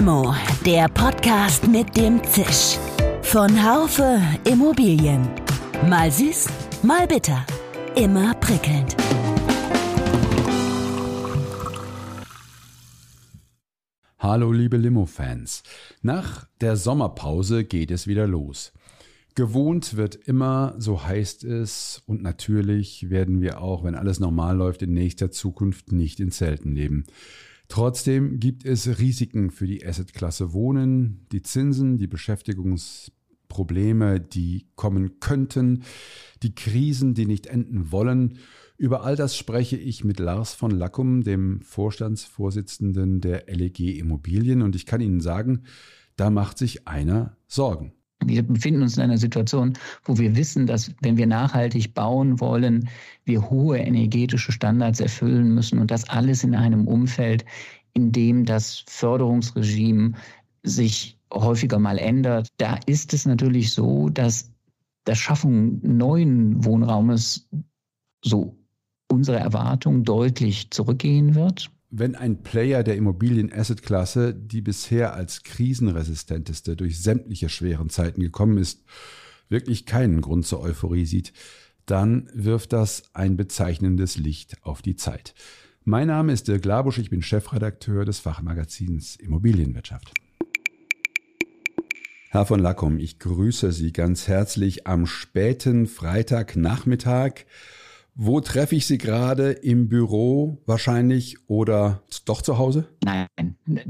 Limo, der Podcast mit dem Zisch. Von Haufe Immobilien. Mal süß, mal bitter. Immer prickelnd. Hallo liebe Limo-Fans. Nach der Sommerpause geht es wieder los. Gewohnt wird immer, so heißt es, und natürlich werden wir auch, wenn alles normal läuft, in nächster Zukunft nicht in Zelten leben. Trotzdem gibt es Risiken für die Assetklasse Wohnen, die Zinsen, die Beschäftigungsprobleme, die kommen könnten, die Krisen, die nicht enden wollen. Über all das spreche ich mit Lars von Lackum, dem Vorstandsvorsitzenden der LEG Immobilien. Und ich kann Ihnen sagen, da macht sich einer Sorgen. Wir befinden uns in einer Situation, wo wir wissen, dass wenn wir nachhaltig bauen wollen, wir hohe energetische Standards erfüllen müssen und das alles in einem Umfeld, in dem das Förderungsregime sich häufiger mal ändert. Da ist es natürlich so, dass das Schaffen neuen Wohnraumes so unsere Erwartung deutlich zurückgehen wird wenn ein Player der Immobilien-Asset-Klasse, die bisher als krisenresistenteste durch sämtliche schweren Zeiten gekommen ist, wirklich keinen Grund zur Euphorie sieht, dann wirft das ein bezeichnendes Licht auf die Zeit. Mein Name ist Dirk Labusch, ich bin Chefredakteur des Fachmagazins Immobilienwirtschaft. Herr von Lackum, ich grüße Sie ganz herzlich am späten Freitagnachmittag wo treffe ich Sie gerade? Im Büro wahrscheinlich oder doch zu Hause? Nein,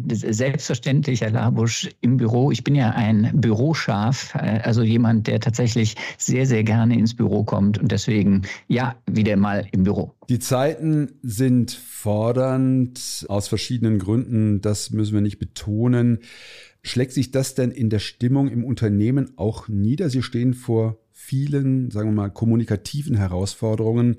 selbstverständlich, Herr Labusch, im Büro. Ich bin ja ein Büroschaf, äh, also jemand, der tatsächlich sehr, sehr gerne ins Büro kommt und deswegen, ja, wieder mal im Büro. Die Zeiten sind fordernd aus verschiedenen Gründen, das müssen wir nicht betonen. Schlägt sich das denn in der Stimmung im Unternehmen auch nieder? Sie stehen vor vielen, sagen wir mal, kommunikativen Herausforderungen.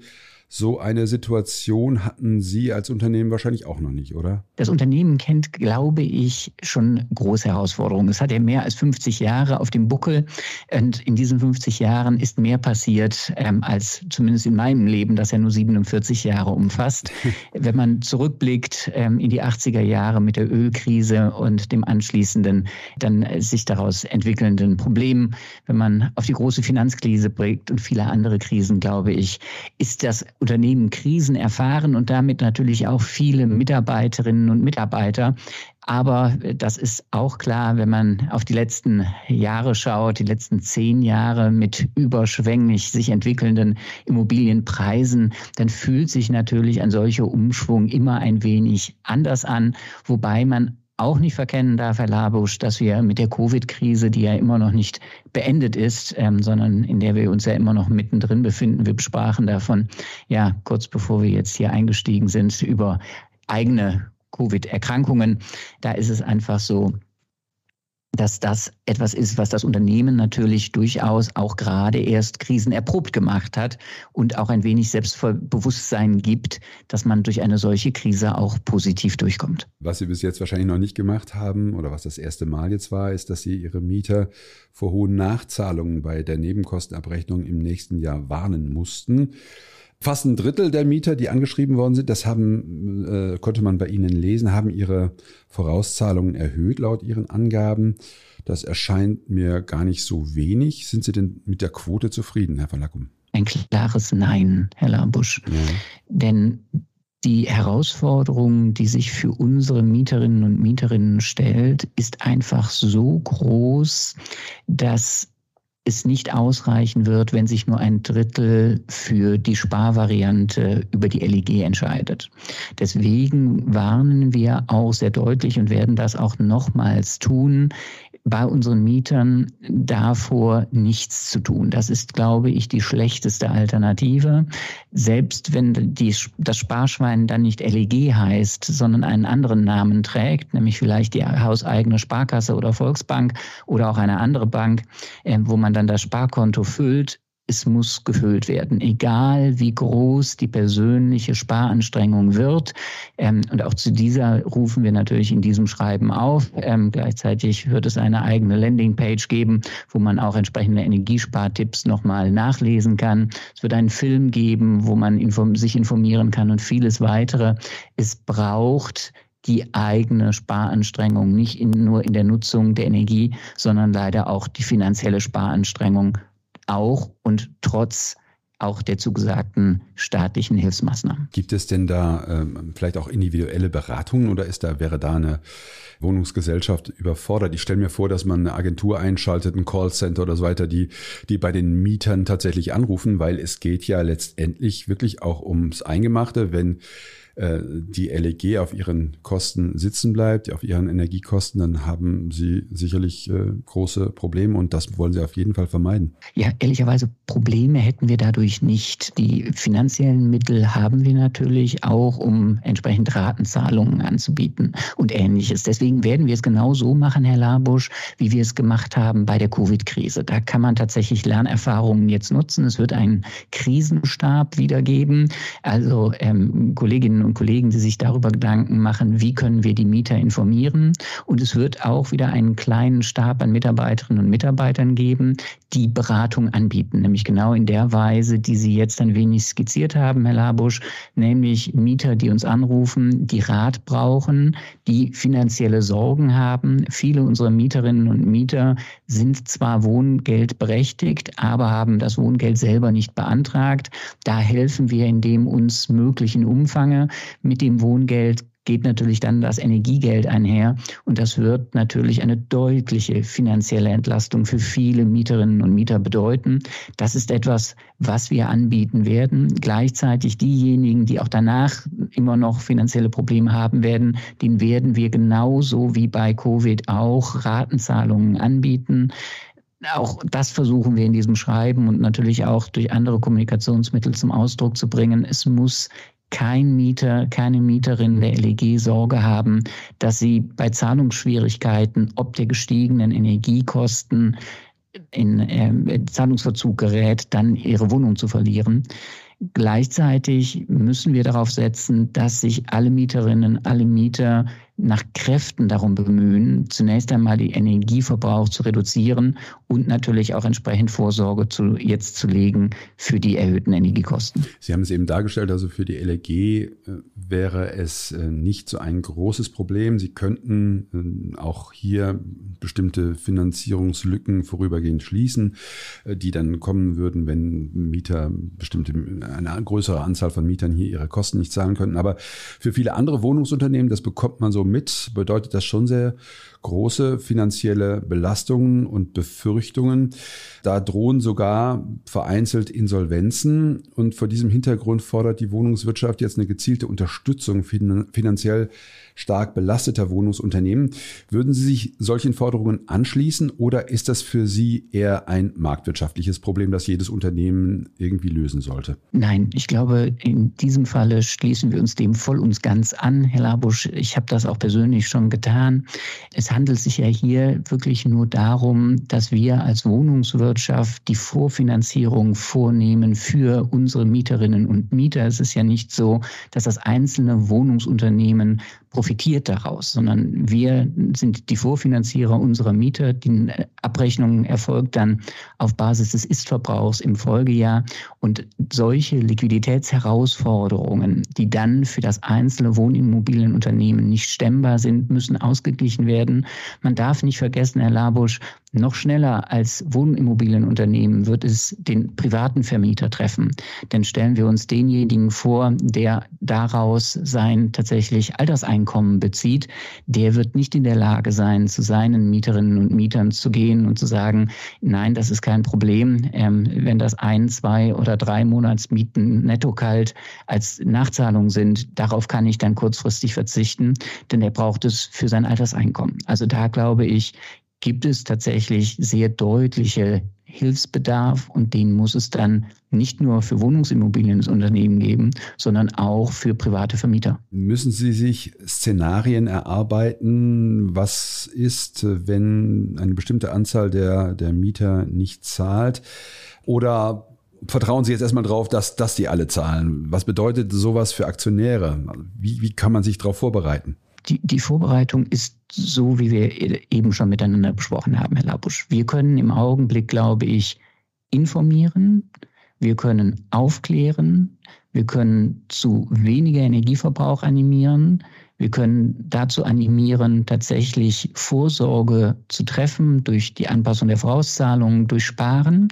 So eine Situation hatten Sie als Unternehmen wahrscheinlich auch noch nicht, oder? Das Unternehmen kennt, glaube ich, schon große Herausforderungen. Es hat ja mehr als 50 Jahre auf dem Buckel und in diesen 50 Jahren ist mehr passiert ähm, als zumindest in meinem Leben, das ja nur 47 Jahre umfasst. Wenn man zurückblickt ähm, in die 80er Jahre mit der Ölkrise und dem anschließenden, dann äh, sich daraus entwickelnden Problemen, wenn man auf die große Finanzkrise blickt und viele andere Krisen, glaube ich, ist das Unternehmen Krisen erfahren und damit natürlich auch viele Mitarbeiterinnen und Mitarbeiter. Aber das ist auch klar, wenn man auf die letzten Jahre schaut, die letzten zehn Jahre mit überschwänglich sich entwickelnden Immobilienpreisen, dann fühlt sich natürlich ein solcher Umschwung immer ein wenig anders an, wobei man auch nicht verkennen darf, Herr Labusch, dass wir mit der Covid-Krise, die ja immer noch nicht beendet ist, ähm, sondern in der wir uns ja immer noch mittendrin befinden, wir besprachen davon, ja, kurz bevor wir jetzt hier eingestiegen sind, über eigene Covid-Erkrankungen. Da ist es einfach so, dass das etwas ist, was das Unternehmen natürlich durchaus auch gerade erst krisenerprobt gemacht hat und auch ein wenig Selbstbewusstsein gibt, dass man durch eine solche Krise auch positiv durchkommt. Was Sie bis jetzt wahrscheinlich noch nicht gemacht haben oder was das erste Mal jetzt war, ist, dass Sie Ihre Mieter vor hohen Nachzahlungen bei der Nebenkostenabrechnung im nächsten Jahr warnen mussten. Fast ein Drittel der Mieter, die angeschrieben worden sind, das haben, äh, konnte man bei Ihnen lesen, haben ihre Vorauszahlungen erhöht laut Ihren Angaben. Das erscheint mir gar nicht so wenig. Sind Sie denn mit der Quote zufrieden, Herr Verlackum? Ein klares Nein, Herr Lambusch. Ja. Denn die Herausforderung, die sich für unsere Mieterinnen und Mieterinnen stellt, ist einfach so groß, dass es nicht ausreichen wird, wenn sich nur ein Drittel für die Sparvariante über die LEG entscheidet. Deswegen warnen wir auch sehr deutlich und werden das auch nochmals tun, bei unseren Mietern davor nichts zu tun. Das ist, glaube ich, die schlechteste Alternative. Selbst wenn die, das Sparschwein dann nicht LEG heißt, sondern einen anderen Namen trägt, nämlich vielleicht die hauseigene Sparkasse oder Volksbank oder auch eine andere Bank, äh, wo man dann das Sparkonto füllt, es muss gefüllt werden, egal wie groß die persönliche Sparanstrengung wird. Ähm, und auch zu dieser rufen wir natürlich in diesem Schreiben auf. Ähm, gleichzeitig wird es eine eigene Landingpage geben, wo man auch entsprechende Energiespartipps nochmal nachlesen kann. Es wird einen Film geben, wo man sich informieren kann und vieles weitere. Es braucht die eigene Sparanstrengung, nicht in, nur in der Nutzung der Energie, sondern leider auch die finanzielle Sparanstrengung auch und trotz auch der zugesagten staatlichen Hilfsmaßnahmen. Gibt es denn da ähm, vielleicht auch individuelle Beratungen oder ist da, wäre da eine Wohnungsgesellschaft überfordert? Ich stelle mir vor, dass man eine Agentur einschaltet, ein Callcenter oder so weiter, die, die bei den Mietern tatsächlich anrufen, weil es geht ja letztendlich wirklich auch ums Eingemachte, wenn die LEG auf ihren Kosten sitzen bleibt, auf ihren Energiekosten, dann haben sie sicherlich äh, große Probleme und das wollen sie auf jeden Fall vermeiden. Ja, ehrlicherweise Probleme hätten wir dadurch nicht. Die finanziellen Mittel haben wir natürlich auch, um entsprechend Ratenzahlungen anzubieten und ähnliches. Deswegen werden wir es genau so machen, Herr Labusch, wie wir es gemacht haben bei der Covid-Krise. Da kann man tatsächlich Lernerfahrungen jetzt nutzen. Es wird einen Krisenstab wiedergeben. Also ähm, Kolleginnen Kolleginnen und Kollegen, die sich darüber Gedanken machen, wie können wir die Mieter informieren. Und es wird auch wieder einen kleinen Stab an Mitarbeiterinnen und Mitarbeitern geben, die Beratung anbieten, nämlich genau in der Weise, die Sie jetzt ein wenig skizziert haben, Herr Labusch, nämlich Mieter, die uns anrufen, die Rat brauchen, die finanzielle Sorgen haben. Viele unserer Mieterinnen und Mieter sind zwar wohngeldberechtigt, aber haben das Wohngeld selber nicht beantragt. Da helfen wir in dem uns möglichen Umfange. Mit dem Wohngeld geht natürlich dann das Energiegeld einher und das wird natürlich eine deutliche finanzielle Entlastung für viele Mieterinnen und Mieter bedeuten. Das ist etwas, was wir anbieten werden. Gleichzeitig diejenigen, die auch danach immer noch finanzielle Probleme haben werden, den werden wir genauso wie bei Covid auch Ratenzahlungen anbieten. Auch das versuchen wir in diesem Schreiben und natürlich auch durch andere Kommunikationsmittel zum Ausdruck zu bringen. Es muss kein Mieter, keine Mieterin der LEG Sorge haben, dass sie bei Zahlungsschwierigkeiten ob der gestiegenen Energiekosten in äh, Zahlungsverzug gerät, dann ihre Wohnung zu verlieren. Gleichzeitig müssen wir darauf setzen, dass sich alle Mieterinnen, alle Mieter nach Kräften darum bemühen, zunächst einmal die Energieverbrauch zu reduzieren und natürlich auch entsprechend Vorsorge zu, jetzt zu legen für die erhöhten Energiekosten. Sie haben es eben dargestellt, also für die LEG äh, wäre es äh, nicht so ein großes Problem. Sie könnten äh, auch hier bestimmte Finanzierungslücken vorübergehend schließen, die dann kommen würden, wenn Mieter bestimmte, eine größere Anzahl von Mietern hier ihre Kosten nicht zahlen könnten. Aber für viele andere Wohnungsunternehmen, das bekommt man so mit, bedeutet das schon sehr große finanzielle Belastungen und Befürchtungen. Da drohen sogar vereinzelt Insolvenzen. Und vor diesem Hintergrund fordert die Wohnungswirtschaft jetzt eine gezielte Unterstützung finanziell stark belasteter Wohnungsunternehmen. Würden Sie sich solchen Forderungen anschließen oder ist das für Sie eher ein marktwirtschaftliches Problem, das jedes Unternehmen irgendwie lösen sollte? Nein, ich glaube, in diesem Falle schließen wir uns dem voll und ganz an, Herr Labusch. Ich habe das auch persönlich schon getan. Es handelt sich ja hier wirklich nur darum, dass wir als Wohnungswirtschaft die Vorfinanzierung vornehmen für unsere Mieterinnen und Mieter. Es ist ja nicht so, dass das einzelne Wohnungsunternehmen profitiert daraus, sondern wir sind die Vorfinanzierer unserer Mieter. Die Abrechnung erfolgt dann auf Basis des Istverbrauchs im Folgejahr. Und solche Liquiditätsherausforderungen, die dann für das einzelne Wohnimmobilienunternehmen nicht stemmbar sind, müssen ausgeglichen werden. Man darf nicht vergessen, Herr Labusch, noch schneller als Wohnimmobilienunternehmen wird es den privaten Vermieter treffen. Denn stellen wir uns denjenigen vor, der daraus sein tatsächlich Alterseinkommen bezieht, der wird nicht in der Lage sein, zu seinen Mieterinnen und Mietern zu gehen und zu sagen, nein, das ist kein Problem, ähm, wenn das ein, zwei oder drei Monatsmieten netto kalt als Nachzahlung sind, darauf kann ich dann kurzfristig verzichten, denn er braucht es für sein Alterseinkommen. Also da glaube ich, gibt es tatsächlich sehr deutliche Hilfsbedarf und den muss es dann nicht nur für Wohnungsimmobilienunternehmen geben, sondern auch für private Vermieter. Müssen Sie sich Szenarien erarbeiten? Was ist, wenn eine bestimmte Anzahl der, der Mieter nicht zahlt? Oder vertrauen Sie jetzt erstmal drauf, dass, dass die alle zahlen? Was bedeutet sowas für Aktionäre? Wie, wie kann man sich darauf vorbereiten? Die, die Vorbereitung ist so, wie wir eben schon miteinander besprochen haben, Herr Labusch. Wir können im Augenblick, glaube ich, informieren, wir können aufklären, Wir können zu weniger Energieverbrauch animieren. Wir können dazu animieren, tatsächlich Vorsorge zu treffen durch die Anpassung der Vorauszahlungen, durch Sparen.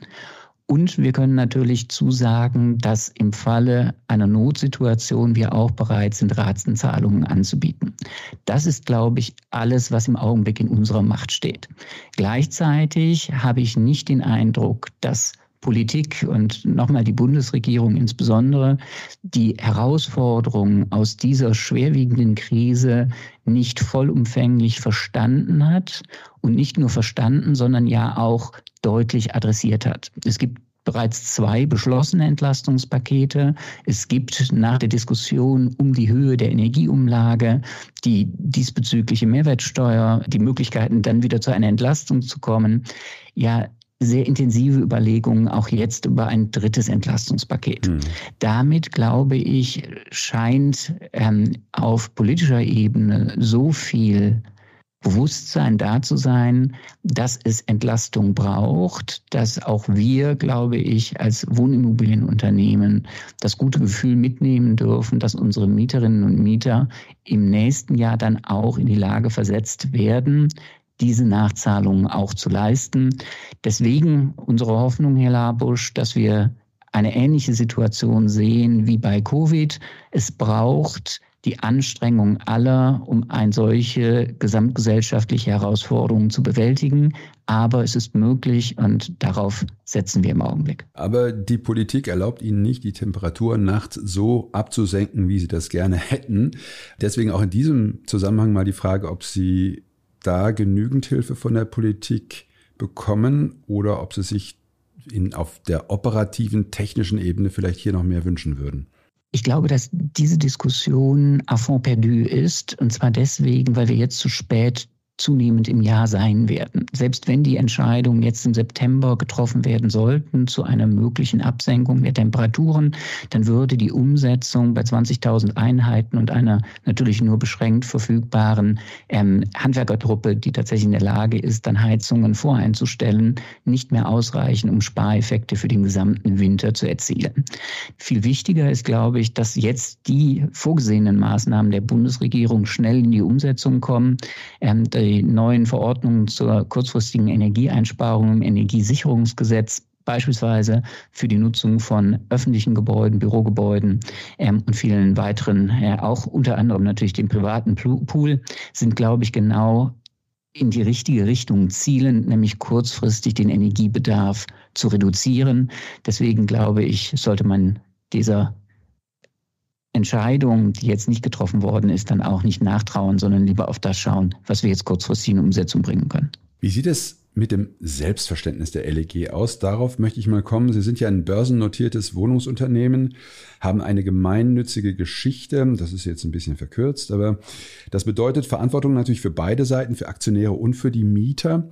Und wir können natürlich zusagen, dass im Falle einer Notsituation wir auch bereit sind, Ratenzahlungen anzubieten. Das ist, glaube ich, alles, was im Augenblick in unserer Macht steht. Gleichzeitig habe ich nicht den Eindruck, dass Politik und nochmal die Bundesregierung insbesondere die Herausforderungen aus dieser schwerwiegenden Krise nicht vollumfänglich verstanden hat und nicht nur verstanden, sondern ja auch deutlich adressiert hat. Es gibt bereits zwei beschlossene Entlastungspakete. Es gibt nach der Diskussion um die Höhe der Energieumlage die diesbezügliche Mehrwertsteuer, die Möglichkeiten, dann wieder zu einer Entlastung zu kommen. Ja, sehr intensive Überlegungen auch jetzt über ein drittes Entlastungspaket. Mhm. Damit, glaube ich, scheint ähm, auf politischer Ebene so viel Bewusstsein da zu sein, dass es Entlastung braucht, dass auch wir, glaube ich, als Wohnimmobilienunternehmen das gute Gefühl mitnehmen dürfen, dass unsere Mieterinnen und Mieter im nächsten Jahr dann auch in die Lage versetzt werden, diese Nachzahlungen auch zu leisten. Deswegen unsere Hoffnung, Herr Labusch, dass wir eine ähnliche Situation sehen wie bei Covid. Es braucht die Anstrengung aller, um eine solche gesamtgesellschaftliche Herausforderung zu bewältigen. Aber es ist möglich und darauf setzen wir im Augenblick. Aber die Politik erlaubt Ihnen nicht, die Temperatur nachts so abzusenken, wie Sie das gerne hätten. Deswegen auch in diesem Zusammenhang mal die Frage, ob Sie da genügend Hilfe von der Politik bekommen oder ob Sie sich in, auf der operativen, technischen Ebene vielleicht hier noch mehr wünschen würden? Ich glaube, dass diese Diskussion à fond perdu ist. Und zwar deswegen, weil wir jetzt zu spät zunehmend im Jahr sein werden. Selbst wenn die Entscheidungen jetzt im September getroffen werden sollten zu einer möglichen Absenkung der Temperaturen, dann würde die Umsetzung bei 20.000 Einheiten und einer natürlich nur beschränkt verfügbaren ähm, Handwerkertruppe, die tatsächlich in der Lage ist, dann Heizungen voreinzustellen, nicht mehr ausreichen, um Spareffekte für den gesamten Winter zu erzielen. Viel wichtiger ist, glaube ich, dass jetzt die vorgesehenen Maßnahmen der Bundesregierung schnell in die Umsetzung kommen. Ähm, die neuen Verordnungen zur kurzfristigen Energieeinsparung im Energiesicherungsgesetz beispielsweise für die Nutzung von öffentlichen Gebäuden, Bürogebäuden ähm, und vielen weiteren, äh, auch unter anderem natürlich dem privaten Pool, sind, glaube ich, genau in die richtige Richtung zielen, nämlich kurzfristig den Energiebedarf zu reduzieren. Deswegen glaube ich, sollte man dieser Entscheidung, die jetzt nicht getroffen worden ist, dann auch nicht nachtrauen, sondern lieber auf das schauen, was wir jetzt kurzfristig in Umsetzung bringen können. Wie sieht es mit dem Selbstverständnis der LEG aus? Darauf möchte ich mal kommen. Sie sind ja ein börsennotiertes Wohnungsunternehmen, haben eine gemeinnützige Geschichte. Das ist jetzt ein bisschen verkürzt, aber das bedeutet Verantwortung natürlich für beide Seiten, für Aktionäre und für die Mieter.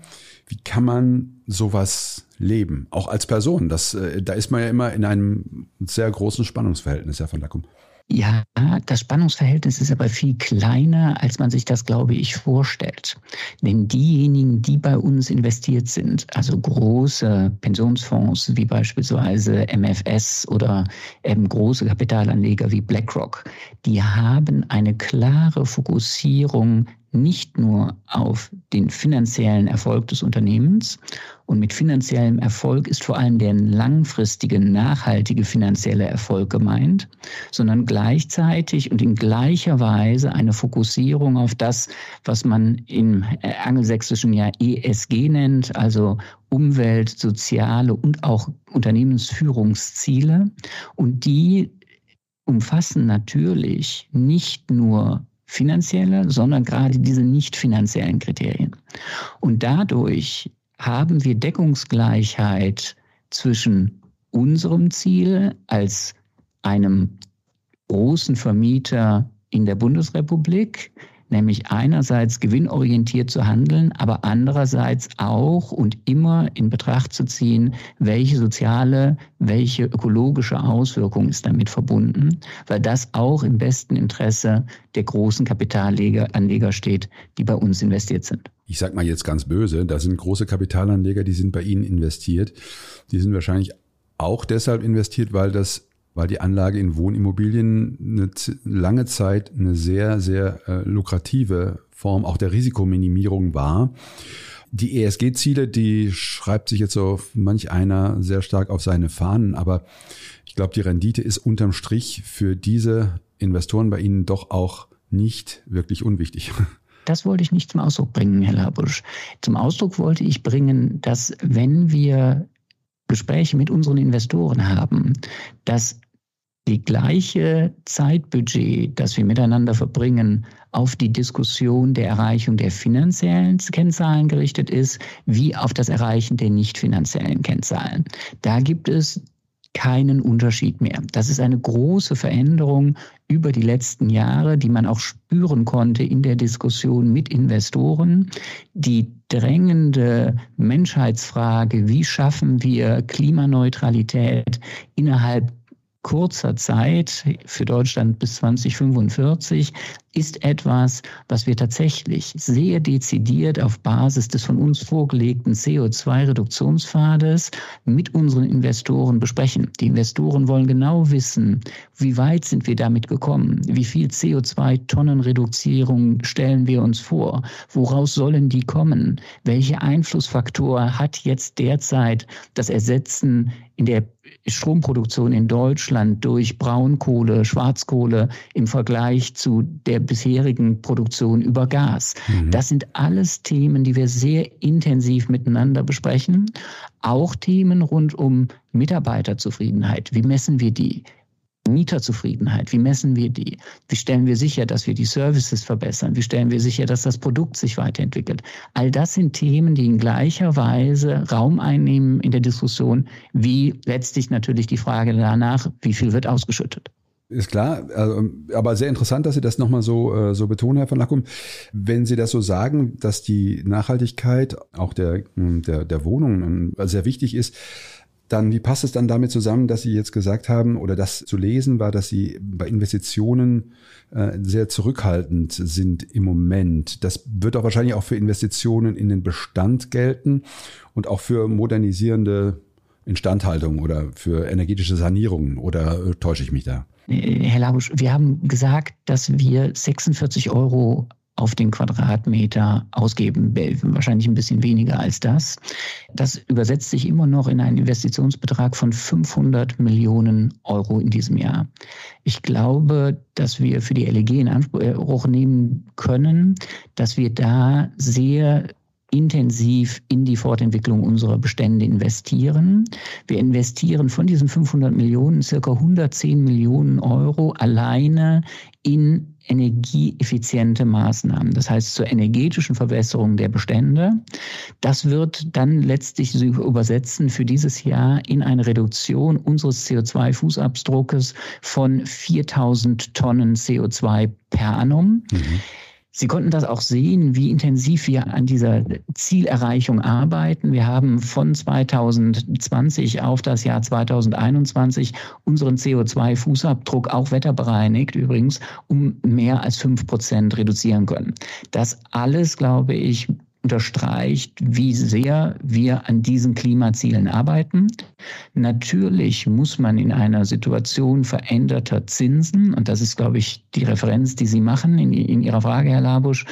Wie kann man sowas leben? Auch als Person. Das, äh, da ist man ja immer in einem sehr großen Spannungsverhältnis, Herr von Lackum. Ja, das Spannungsverhältnis ist aber viel kleiner, als man sich das, glaube ich, vorstellt. Denn diejenigen, die bei uns investiert sind, also große Pensionsfonds wie beispielsweise MFS oder eben große Kapitalanleger wie BlackRock, die haben eine klare Fokussierung nicht nur auf den finanziellen Erfolg des Unternehmens. Und mit finanziellem Erfolg ist vor allem der langfristige, nachhaltige finanzielle Erfolg gemeint, sondern gleichzeitig und in gleicher Weise eine Fokussierung auf das, was man im angelsächsischen Jahr ESG nennt, also Umwelt, soziale und auch Unternehmensführungsziele. Und die umfassen natürlich nicht nur finanzielle, sondern gerade diese nicht finanziellen Kriterien. Und dadurch haben wir Deckungsgleichheit zwischen unserem Ziel als einem großen Vermieter in der Bundesrepublik, nämlich einerseits gewinnorientiert zu handeln, aber andererseits auch und immer in Betracht zu ziehen, welche soziale, welche ökologische Auswirkung ist damit verbunden, weil das auch im besten Interesse der großen Kapitalanleger steht, die bei uns investiert sind. Ich sag mal jetzt ganz böse, da sind große Kapitalanleger, die sind bei Ihnen investiert. Die sind wahrscheinlich auch deshalb investiert, weil das weil die Anlage in Wohnimmobilien eine lange Zeit eine sehr, sehr äh, lukrative Form auch der Risikominimierung war. Die ESG-Ziele, die schreibt sich jetzt so manch einer sehr stark auf seine Fahnen, aber ich glaube, die Rendite ist unterm Strich für diese Investoren bei Ihnen doch auch nicht wirklich unwichtig. Das wollte ich nicht zum Ausdruck bringen, Herr Labusch. Zum Ausdruck wollte ich bringen, dass wenn wir Gespräche mit unseren Investoren haben, dass die gleiche Zeitbudget, das wir miteinander verbringen, auf die Diskussion der Erreichung der finanziellen Kennzahlen gerichtet ist, wie auf das Erreichen der nicht finanziellen Kennzahlen. Da gibt es keinen Unterschied mehr. Das ist eine große Veränderung über die letzten Jahre, die man auch spüren konnte in der Diskussion mit Investoren. Die drängende Menschheitsfrage, wie schaffen wir Klimaneutralität innerhalb kurzer Zeit für Deutschland bis 2045 ist etwas, was wir tatsächlich sehr dezidiert auf Basis des von uns vorgelegten CO2-Reduktionspfades mit unseren Investoren besprechen. Die Investoren wollen genau wissen, wie weit sind wir damit gekommen, wie viel CO2-Tonnenreduzierung stellen wir uns vor, woraus sollen die kommen, welche Einflussfaktor hat jetzt derzeit das Ersetzen in der Stromproduktion in Deutschland durch Braunkohle, Schwarzkohle im Vergleich zu der bisherigen Produktion über Gas. Mhm. Das sind alles Themen, die wir sehr intensiv miteinander besprechen. Auch Themen rund um Mitarbeiterzufriedenheit. Wie messen wir die? Mieterzufriedenheit, wie messen wir die? Wie stellen wir sicher, dass wir die Services verbessern? Wie stellen wir sicher, dass das Produkt sich weiterentwickelt? All das sind Themen, die in gleicher Weise Raum einnehmen in der Diskussion, wie letztlich natürlich die Frage danach, wie viel wird ausgeschüttet. Ist klar, also, aber sehr interessant, dass Sie das nochmal so, äh, so betonen, Herr von Lackum. Wenn Sie das so sagen, dass die Nachhaltigkeit auch der, der, der Wohnungen sehr wichtig ist, dann, wie passt es dann damit zusammen, dass Sie jetzt gesagt haben oder das zu lesen war, dass Sie bei Investitionen äh, sehr zurückhaltend sind im Moment? Das wird doch wahrscheinlich auch für Investitionen in den Bestand gelten und auch für modernisierende Instandhaltung oder für energetische Sanierung oder äh, täusche ich mich da? Herr Labusch, wir haben gesagt, dass wir 46 Euro auf den Quadratmeter ausgeben, wahrscheinlich ein bisschen weniger als das. Das übersetzt sich immer noch in einen Investitionsbetrag von 500 Millionen Euro in diesem Jahr. Ich glaube, dass wir für die LEG in Anspruch nehmen können, dass wir da sehr intensiv in die Fortentwicklung unserer Bestände investieren. Wir investieren von diesen 500 Millionen circa 110 Millionen Euro alleine in energieeffiziente Maßnahmen, das heißt zur energetischen Verbesserung der Bestände. Das wird dann letztlich übersetzen für dieses Jahr in eine Reduktion unseres CO2-Fußabdruckes von 4000 Tonnen CO2 per annum. Mhm. Sie konnten das auch sehen, wie intensiv wir an dieser Zielerreichung arbeiten. Wir haben von 2020 auf das Jahr 2021 unseren CO2-Fußabdruck, auch wetterbereinigt übrigens, um mehr als fünf Prozent reduzieren können. Das alles, glaube ich, unterstreicht, wie sehr wir an diesen Klimazielen arbeiten. Natürlich muss man in einer Situation veränderter Zinsen, und das ist, glaube ich, die Referenz, die Sie machen in, in Ihrer Frage, Herr Labusch,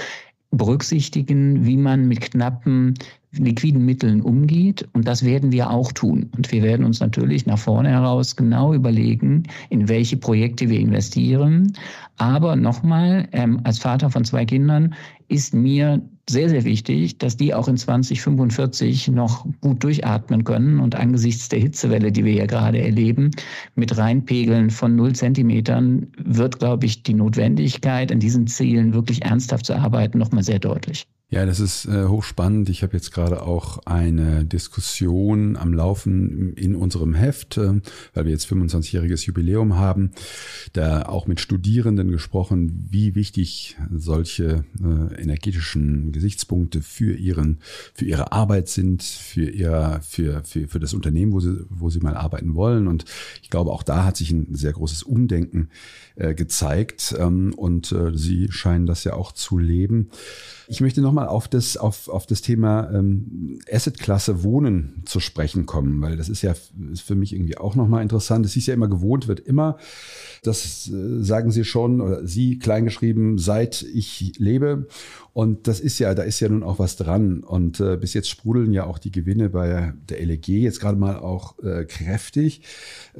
berücksichtigen, wie man mit knappen liquiden Mitteln umgeht. Und das werden wir auch tun. Und wir werden uns natürlich nach vorne heraus genau überlegen, in welche Projekte wir investieren. Aber nochmal, ähm, als Vater von zwei Kindern ist mir sehr, sehr wichtig, dass die auch in 2045 noch gut durchatmen können und angesichts der Hitzewelle, die wir hier gerade erleben, mit Reinpegeln von null Zentimetern wird, glaube ich, die Notwendigkeit, an diesen Zielen wirklich ernsthaft zu arbeiten, nochmal sehr deutlich. Ja, das ist äh, hochspannend. Ich habe jetzt gerade auch eine Diskussion am Laufen in unserem Heft, äh, weil wir jetzt 25-jähriges Jubiläum haben, da auch mit Studierenden gesprochen, wie wichtig solche äh, energetischen Gesichtspunkte für ihren, für ihre Arbeit sind, für ihr, für, für, für das Unternehmen, wo sie, wo sie mal arbeiten wollen. Und ich glaube, auch da hat sich ein sehr großes Umdenken äh, gezeigt ähm, und äh, sie scheinen das ja auch zu leben. Ich möchte nochmal auf das, auf, auf das Thema ähm, Assetklasse Wohnen zu sprechen kommen, weil das ist ja ist für mich irgendwie auch nochmal interessant. Es ist ja immer gewohnt, wird immer, das äh, sagen Sie schon, oder Sie kleingeschrieben, seit ich lebe. Und das ist ja, da ist ja nun auch was dran. Und äh, bis jetzt sprudeln ja auch die Gewinne bei der LEG jetzt gerade mal auch äh, kräftig.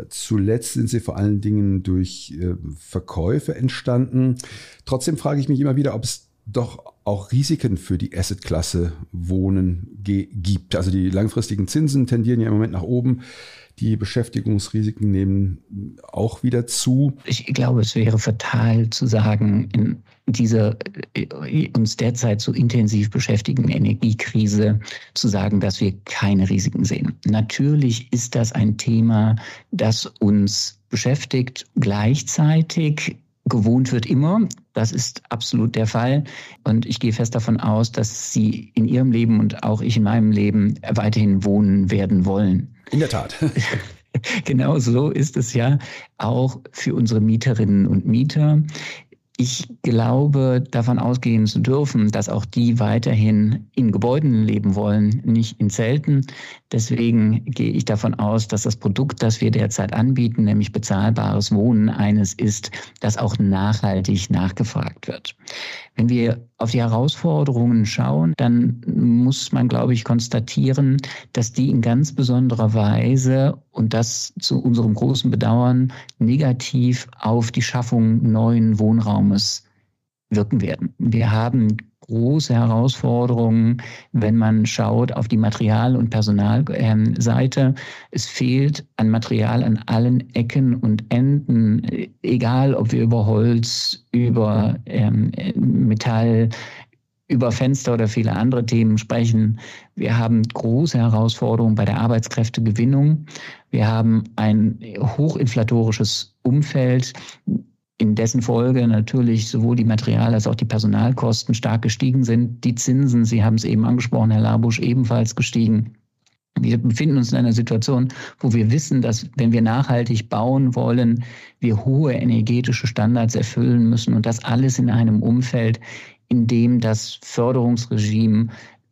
Zuletzt sind sie vor allen Dingen durch äh, Verkäufe entstanden. Trotzdem frage ich mich immer wieder, ob es doch auch Risiken für die Assetklasse Wohnen gibt. Also die langfristigen Zinsen tendieren ja im Moment nach oben. Die Beschäftigungsrisiken nehmen auch wieder zu. Ich glaube, es wäre fatal zu sagen, in dieser äh, uns derzeit so intensiv beschäftigten Energiekrise zu sagen, dass wir keine Risiken sehen. Natürlich ist das ein Thema, das uns beschäftigt. Gleichzeitig gewohnt wird immer. Das ist absolut der Fall. Und ich gehe fest davon aus, dass Sie in Ihrem Leben und auch ich in meinem Leben weiterhin wohnen werden wollen. In der Tat. genau so ist es ja auch für unsere Mieterinnen und Mieter. Ich glaube, davon ausgehen zu dürfen, dass auch die weiterhin in Gebäuden leben wollen, nicht in Zelten. Deswegen gehe ich davon aus, dass das Produkt, das wir derzeit anbieten, nämlich bezahlbares Wohnen, eines ist, das auch nachhaltig nachgefragt wird. Wenn wir auf die Herausforderungen schauen, dann muss man, glaube ich, konstatieren, dass die in ganz besonderer Weise und das zu unserem großen Bedauern negativ auf die Schaffung neuen Wohnraumes wirken werden. Wir haben große Herausforderungen, wenn man schaut auf die Material- und Personalseite. Es fehlt an Material an allen Ecken und Enden, egal ob wir über Holz, über ähm, Metall, über Fenster oder viele andere Themen sprechen. Wir haben große Herausforderungen bei der Arbeitskräftegewinnung. Wir haben ein hochinflatorisches Umfeld in dessen Folge natürlich sowohl die Material- als auch die Personalkosten stark gestiegen sind. Die Zinsen, Sie haben es eben angesprochen, Herr Labusch, ebenfalls gestiegen. Wir befinden uns in einer Situation, wo wir wissen, dass wenn wir nachhaltig bauen wollen, wir hohe energetische Standards erfüllen müssen und das alles in einem Umfeld, in dem das Förderungsregime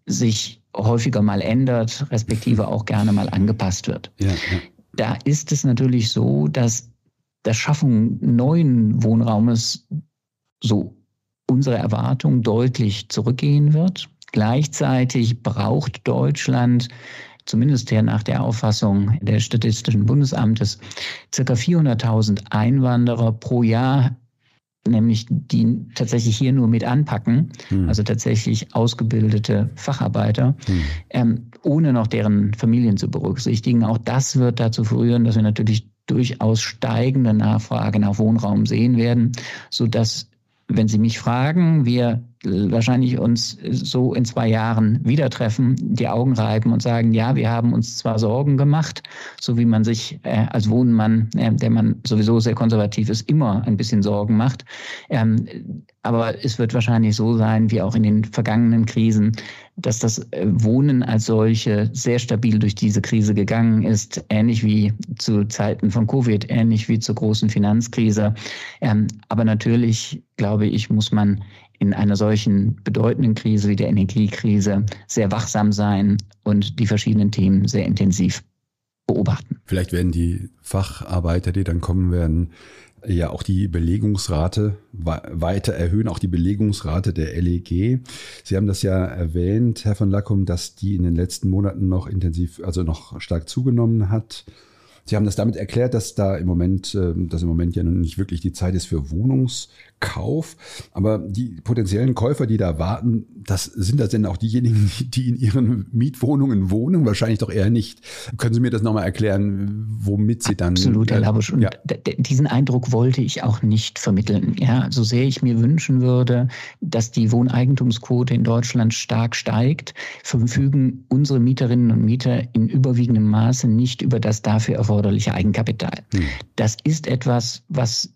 sich häufiger mal ändert, respektive auch gerne mal angepasst wird. Ja, ja. Da ist es natürlich so, dass der Schaffung neuen Wohnraumes so unsere Erwartung deutlich zurückgehen wird. Gleichzeitig braucht Deutschland zumindest her nach der Auffassung des Statistischen Bundesamtes, circa 400.000 Einwanderer pro Jahr, nämlich die tatsächlich hier nur mit anpacken, hm. also tatsächlich ausgebildete Facharbeiter, hm. ähm, ohne noch deren Familien zu berücksichtigen. Auch das wird dazu führen, dass wir natürlich durchaus steigende Nachfrage nach Wohnraum sehen werden, so dass wenn Sie mich fragen, wir wahrscheinlich uns so in zwei Jahren wieder treffen, die Augen reiben und sagen, ja, wir haben uns zwar Sorgen gemacht, so wie man sich äh, als Wohnmann, äh, der man sowieso sehr konservativ ist, immer ein bisschen Sorgen macht. Ähm, aber es wird wahrscheinlich so sein, wie auch in den vergangenen Krisen, dass das äh, Wohnen als solche sehr stabil durch diese Krise gegangen ist, ähnlich wie zu Zeiten von Covid, ähnlich wie zur großen Finanzkrise. Ähm, aber natürlich, glaube ich, muss man in einer solchen bedeutenden Krise wie der Energiekrise sehr wachsam sein und die verschiedenen Themen sehr intensiv beobachten. Vielleicht werden die Facharbeiter, die dann kommen werden, ja auch die Belegungsrate weiter erhöhen, auch die Belegungsrate der LEG. Sie haben das ja erwähnt, Herr von Lackum, dass die in den letzten Monaten noch intensiv, also noch stark zugenommen hat. Sie haben das damit erklärt, dass da im Moment, ähm, dass im Moment ja noch nicht wirklich die Zeit ist für Wohnungskauf. Aber die potenziellen Käufer, die da warten, das sind das denn auch diejenigen, die in ihren Mietwohnungen wohnen? Wahrscheinlich doch eher nicht. Können Sie mir das nochmal erklären, womit Sie dann. Absolut, Herr Labusch. Und ja. diesen Eindruck wollte ich auch nicht vermitteln. Ja, so sehr ich mir wünschen würde, dass die Wohneigentumsquote in Deutschland stark steigt, verfügen unsere Mieterinnen und Mieter in überwiegendem Maße nicht über das dafür erforderliche erforderliche Eigenkapital. Hm. Das ist etwas, was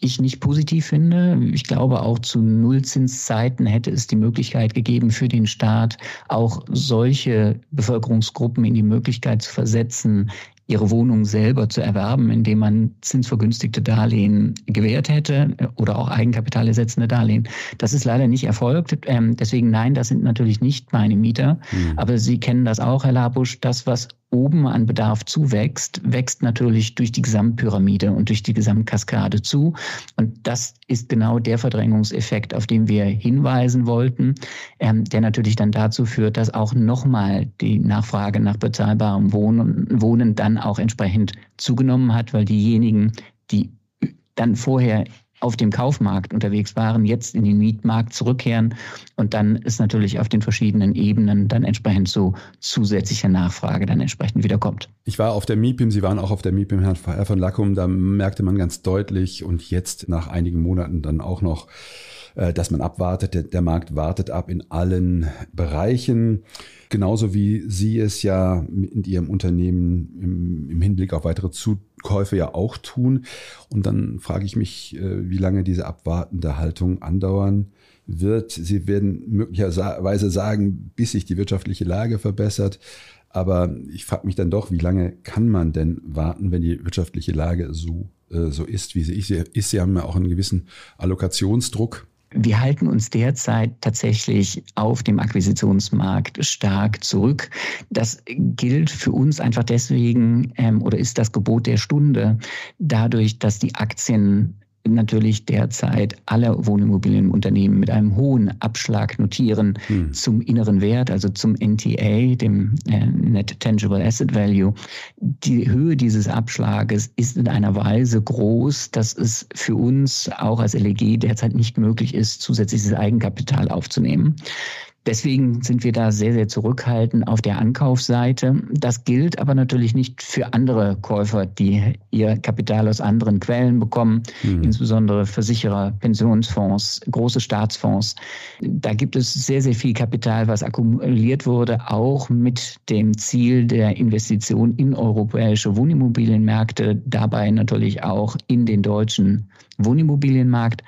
ich nicht positiv finde. Ich glaube, auch zu Nullzinszeiten hätte es die Möglichkeit gegeben für den Staat, auch solche Bevölkerungsgruppen in die Möglichkeit zu versetzen, ihre Wohnung selber zu erwerben, indem man zinsvergünstigte Darlehen gewährt hätte oder auch eigenkapitalersetzende Darlehen. Das ist leider nicht erfolgt. Ähm, deswegen nein, das sind natürlich nicht meine Mieter. Mhm. Aber Sie kennen das auch, Herr Labusch. Das, was oben an Bedarf zuwächst, wächst natürlich durch die Gesamtpyramide und durch die Gesamtkaskade zu. Und das ist genau der Verdrängungseffekt, auf den wir hinweisen wollten, ähm, der natürlich dann dazu führt, dass auch nochmal die Nachfrage nach bezahlbarem Wohnen, Wohnen dann auch entsprechend zugenommen hat, weil diejenigen, die dann vorher auf dem Kaufmarkt unterwegs waren, jetzt in den Mietmarkt zurückkehren und dann ist natürlich auf den verschiedenen Ebenen dann entsprechend so zusätzliche Nachfrage dann entsprechend wiederkommt. Ich war auf der MIPIM, Sie waren auch auf der MIPIM, Herr von Lackum, da merkte man ganz deutlich und jetzt nach einigen Monaten dann auch noch, äh, dass man abwartet. Der Markt wartet ab in allen Bereichen. Genauso wie Sie es ja in Ihrem Unternehmen im, Hinblick auf weitere Zukäufe ja auch tun. Und dann frage ich mich, äh, wie lange diese abwartende Haltung andauern wird. Sie werden möglicherweise sagen, bis sich die wirtschaftliche Lage verbessert. Aber ich frage mich dann doch, wie lange kann man denn warten, wenn die wirtschaftliche Lage so, äh, so ist, wie sie ist? Sie haben ja auch einen gewissen Allokationsdruck. Wir halten uns derzeit tatsächlich auf dem Akquisitionsmarkt stark zurück. Das gilt für uns einfach deswegen ähm, oder ist das Gebot der Stunde, dadurch, dass die Aktien natürlich derzeit alle Wohnimmobilienunternehmen mit einem hohen Abschlag notieren hm. zum inneren Wert, also zum NTA, dem äh, Net Tangible Asset Value. Die Höhe dieses Abschlages ist in einer Weise groß, dass es für uns auch als LEG derzeit nicht möglich ist, zusätzliches Eigenkapital aufzunehmen. Deswegen sind wir da sehr, sehr zurückhaltend auf der Ankaufsseite. Das gilt aber natürlich nicht für andere Käufer, die ihr Kapital aus anderen Quellen bekommen, mhm. insbesondere Versicherer, Pensionsfonds, große Staatsfonds. Da gibt es sehr, sehr viel Kapital, was akkumuliert wurde, auch mit dem Ziel der Investition in europäische Wohnimmobilienmärkte, dabei natürlich auch in den deutschen Wohnimmobilienmarkt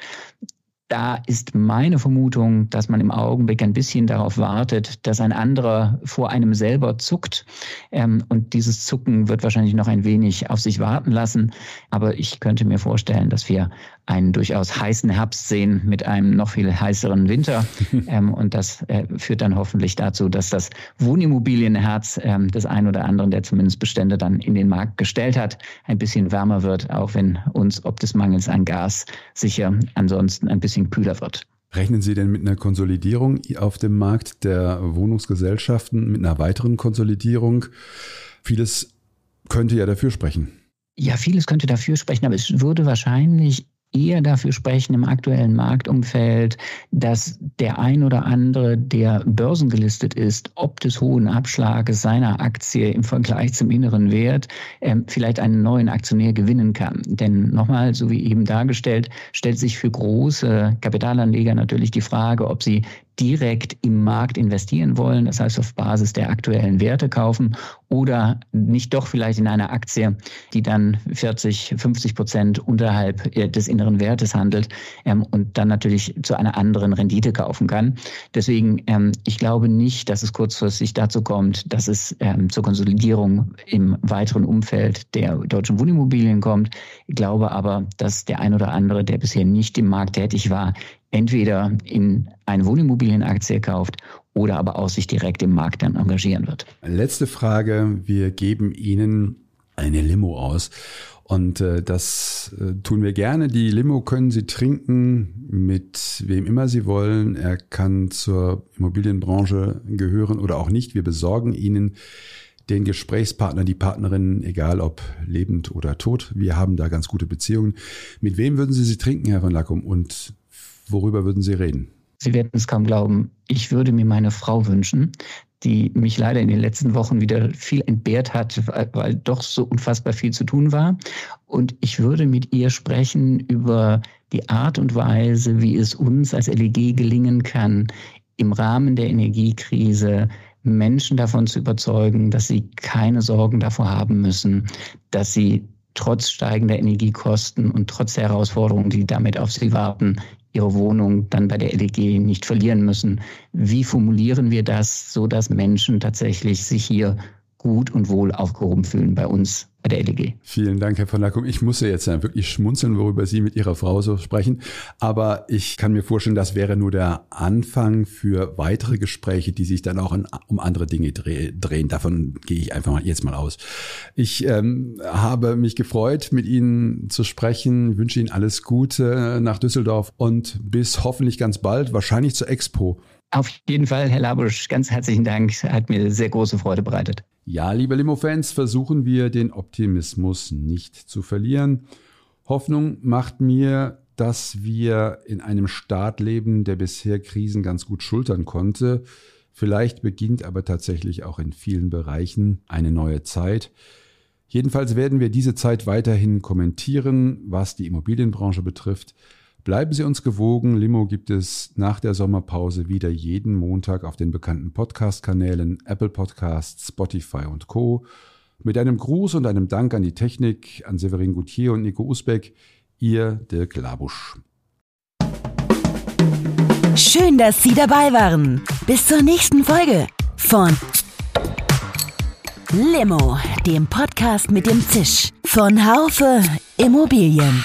da ist meine Vermutung, dass man im Augenblick ein bisschen darauf wartet, dass ein anderer vor einem selber zuckt. Ähm, und dieses Zucken wird wahrscheinlich noch ein wenig auf sich warten lassen. Aber ich könnte mir vorstellen, dass wir einen durchaus heißen Herbst sehen mit einem noch viel heißeren Winter. ähm, und das äh, führt dann hoffentlich dazu, dass das Wohnimmobilienherz ähm, des einen oder anderen, der zumindest Bestände dann in den Markt gestellt hat, ein bisschen wärmer wird, auch wenn uns ob des Mangels an Gas sicher ansonsten ein bisschen bisschen kühler wird. Rechnen Sie denn mit einer Konsolidierung auf dem Markt der Wohnungsgesellschaften, mit einer weiteren Konsolidierung? Vieles könnte ja dafür sprechen. Ja, vieles könnte dafür sprechen, aber es würde wahrscheinlich eher dafür sprechen im aktuellen Marktumfeld, dass der ein oder andere, der börsengelistet ist, ob des hohen Abschlages seiner Aktie im Vergleich zum inneren Wert, ähm, vielleicht einen neuen Aktionär gewinnen kann. Denn nochmal, so wie eben dargestellt, stellt sich für große Kapitalanleger natürlich die Frage, ob sie direkt im Markt investieren wollen, das heißt auf Basis der aktuellen Werte kaufen oder nicht doch vielleicht in einer Aktie, die dann 40, 50 Prozent unterhalb äh, des inneren Wertes handelt ähm, und dann natürlich zu einer anderen Rendite kaufen kann. Deswegen, ähm, ich glaube nicht, dass es kurzfristig dazu kommt, dass es ähm, zur Konsolidierung im weiteren Umfeld der deutschen Wohnimmobilien kommt. Ich glaube aber, dass der ein oder andere, der bisher nicht im Markt tätig war, entweder in eine Wohnimmobilienaktie kauft oder aber auch sich direkt im Markt dann engagieren wird. Letzte Frage. Wir geben Ihnen eine Limo aus. Und äh, das äh, tun wir gerne. Die Limo können Sie trinken mit wem immer Sie wollen. Er kann zur Immobilienbranche gehören oder auch nicht. Wir besorgen Ihnen den Gesprächspartner, die Partnerin, egal ob lebend oder tot. Wir haben da ganz gute Beziehungen. Mit wem würden Sie sie trinken, Herr von Lackum? Und worüber würden Sie reden? Sie werden es kaum glauben. Ich würde mir meine Frau wünschen, die mich leider in den letzten Wochen wieder viel entbehrt hat, weil, doch so unfassbar viel zu tun war. Und ich würde mit ihr sprechen über die Art und Weise, wie es uns als LEG gelingen kann, im Rahmen der Energiekrise Menschen davon zu überzeugen, dass sie keine Sorgen davor haben müssen, dass sie trotz steigender Energiekosten und trotz der Herausforderungen, die damit auf sie warten, ihre Wohnung dann bei der LEG nicht verlieren müssen. Wie formulieren wir das, so dass Menschen tatsächlich sich hier gut und wohl aufgehoben fühlen bei uns bei der LEG. Vielen Dank, Herr von Lackum. Ich musste jetzt wirklich schmunzeln, worüber Sie mit Ihrer Frau so sprechen. Aber ich kann mir vorstellen, das wäre nur der Anfang für weitere Gespräche, die sich dann auch in, um andere Dinge drehen. Davon gehe ich einfach mal jetzt mal aus. Ich ähm, habe mich gefreut, mit Ihnen zu sprechen. Ich wünsche Ihnen alles Gute nach Düsseldorf und bis hoffentlich ganz bald, wahrscheinlich zur Expo. Auf jeden Fall, Herr Labusch, ganz herzlichen Dank. Hat mir sehr große Freude bereitet. Ja, liebe Limo-Fans, versuchen wir den Optimismus nicht zu verlieren. Hoffnung macht mir, dass wir in einem Staat leben, der bisher Krisen ganz gut schultern konnte. Vielleicht beginnt aber tatsächlich auch in vielen Bereichen eine neue Zeit. Jedenfalls werden wir diese Zeit weiterhin kommentieren, was die Immobilienbranche betrifft. Bleiben Sie uns gewogen. Limo gibt es nach der Sommerpause wieder jeden Montag auf den bekannten Podcast-Kanälen Apple Podcasts, Spotify und Co. Mit einem Gruß und einem Dank an die Technik, an Severin Gutier und Nico Usbeck, Ihr Dirk Labusch. Schön, dass Sie dabei waren. Bis zur nächsten Folge von Limo, dem Podcast mit dem Zisch von Haufe Immobilien.